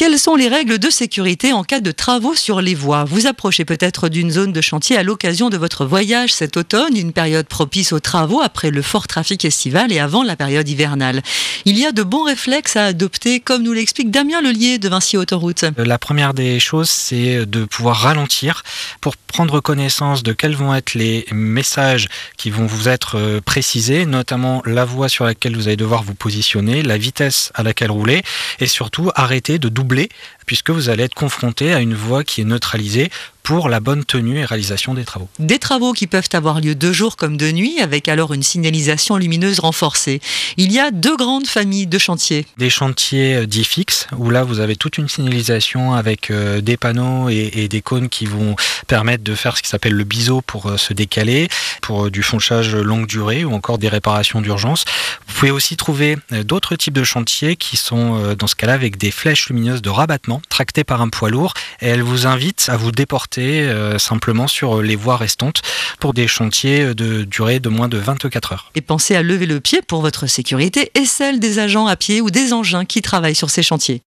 Quelles sont les règles de sécurité en cas de travaux sur les voies? Vous approchez peut-être d'une zone de chantier à l'occasion de votre voyage cet automne, une période propice aux travaux après le fort trafic estival et avant la période hivernale. Il y a de bons réflexes à adopter, comme nous l'explique Damien Lelier de Vinci Autoroute. La première des choses, c'est de pouvoir ralentir pour prendre connaissance de quels vont être les messages qui vont vous être euh, précisés, notamment la voie sur laquelle vous allez devoir vous positionner, la vitesse à laquelle rouler et surtout arrêter de doubler puisque vous allez être confronté à une voie qui est neutralisée pour la bonne tenue et réalisation des travaux. Des travaux qui peuvent avoir lieu de jour comme de nuit, avec alors une signalisation lumineuse renforcée. Il y a deux grandes familles de chantiers. Des chantiers euh, dits fixes, où là vous avez toute une signalisation avec euh, des panneaux et, des cônes qui vont permettre de faire ce qui s'appelle le biseau pour euh, se décaler, pour du fonchage longue durée ou encore des réparations d'urgence. Vous pouvez aussi trouver d'autres types de chantiers qui sont dans ce cas-là avec des flèches lumineuses de rabattement tractée par un poids lourd et elle vous invite à vous déporter euh, simplement sur les voies restantes pour des chantiers de durée de moins de 24 heures. Et pensez à lever le pied pour votre sécurité et celle des agents à pied ou des engins qui travaillent sur ces chantiers.